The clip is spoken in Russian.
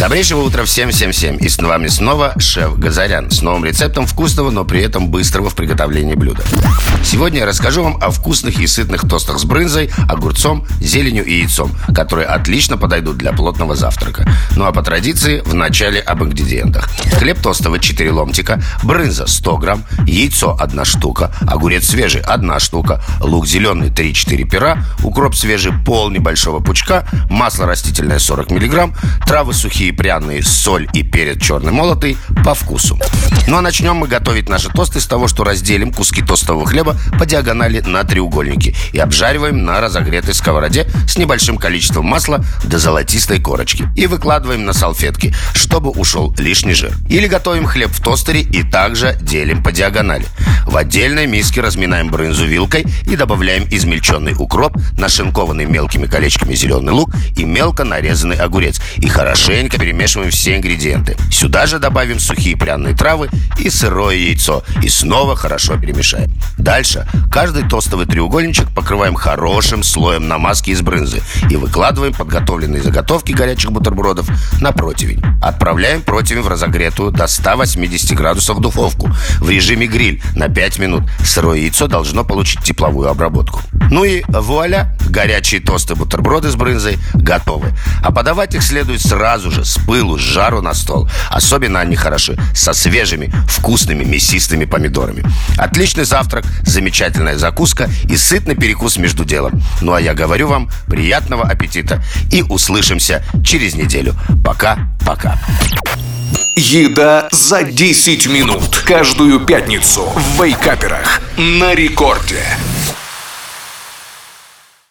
Добрейшего утра всем, всем, всем. И с вами снова шеф Газарян с новым рецептом вкусного, но при этом быстрого в приготовлении блюда. Сегодня я расскажу вам о вкусных и сытных тостах с брынзой, огурцом, зеленью и яйцом, которые отлично подойдут для плотного завтрака. Ну а по традиции, в начале об ингредиентах. Хлеб тостовый 4 ломтика, брынза 100 грамм, яйцо 1 штука, огурец свежий 1 штука, лук зеленый 3-4 пера, укроп свежий пол небольшого пучка, масло растительное 40 миллиграмм, травы сухие и пряные, соль и перец черный молотый по вкусу. Ну а начнем мы готовить наши тосты с того, что разделим куски тостового хлеба по диагонали на треугольники и обжариваем на разогретой сковороде с небольшим количеством масла до золотистой корочки. И выкладываем на салфетки, чтобы ушел лишний жир. Или готовим хлеб в тостере и также делим по диагонали. В отдельной миске разминаем брынзу вилкой и добавляем измельченный укроп, нашинкованный мелкими колечками зеленый лук и мелко нарезанный огурец. И хорошенько перемешиваем все ингредиенты. Сюда же добавим сухие пряные травы и сырое яйцо. И снова хорошо перемешаем. Дальше каждый тостовый треугольничек покрываем хорошим слоем намазки из брынзы и выкладываем подготовленные заготовки горячих бутербродов на противень. Отправляем противень в разогретую до 180 градусов духовку в режиме гриль на 5 минут. Сырое яйцо должно получить тепловую обработку. Ну и вуаля, горячие тосты бутерброды с брынзой готовы. А подавать их следует сразу же, с пылу, с жару на стол. Особенно они хороши со свежими, вкусными, мясистыми помидорами. Отличный завтрак, замечательная закуска и сытный перекус между делом. Ну а я говорю вам приятного аппетита и услышимся через неделю. Пока-пока. Еда за 10 минут Каждую пятницу в Вейкаперах На рекорде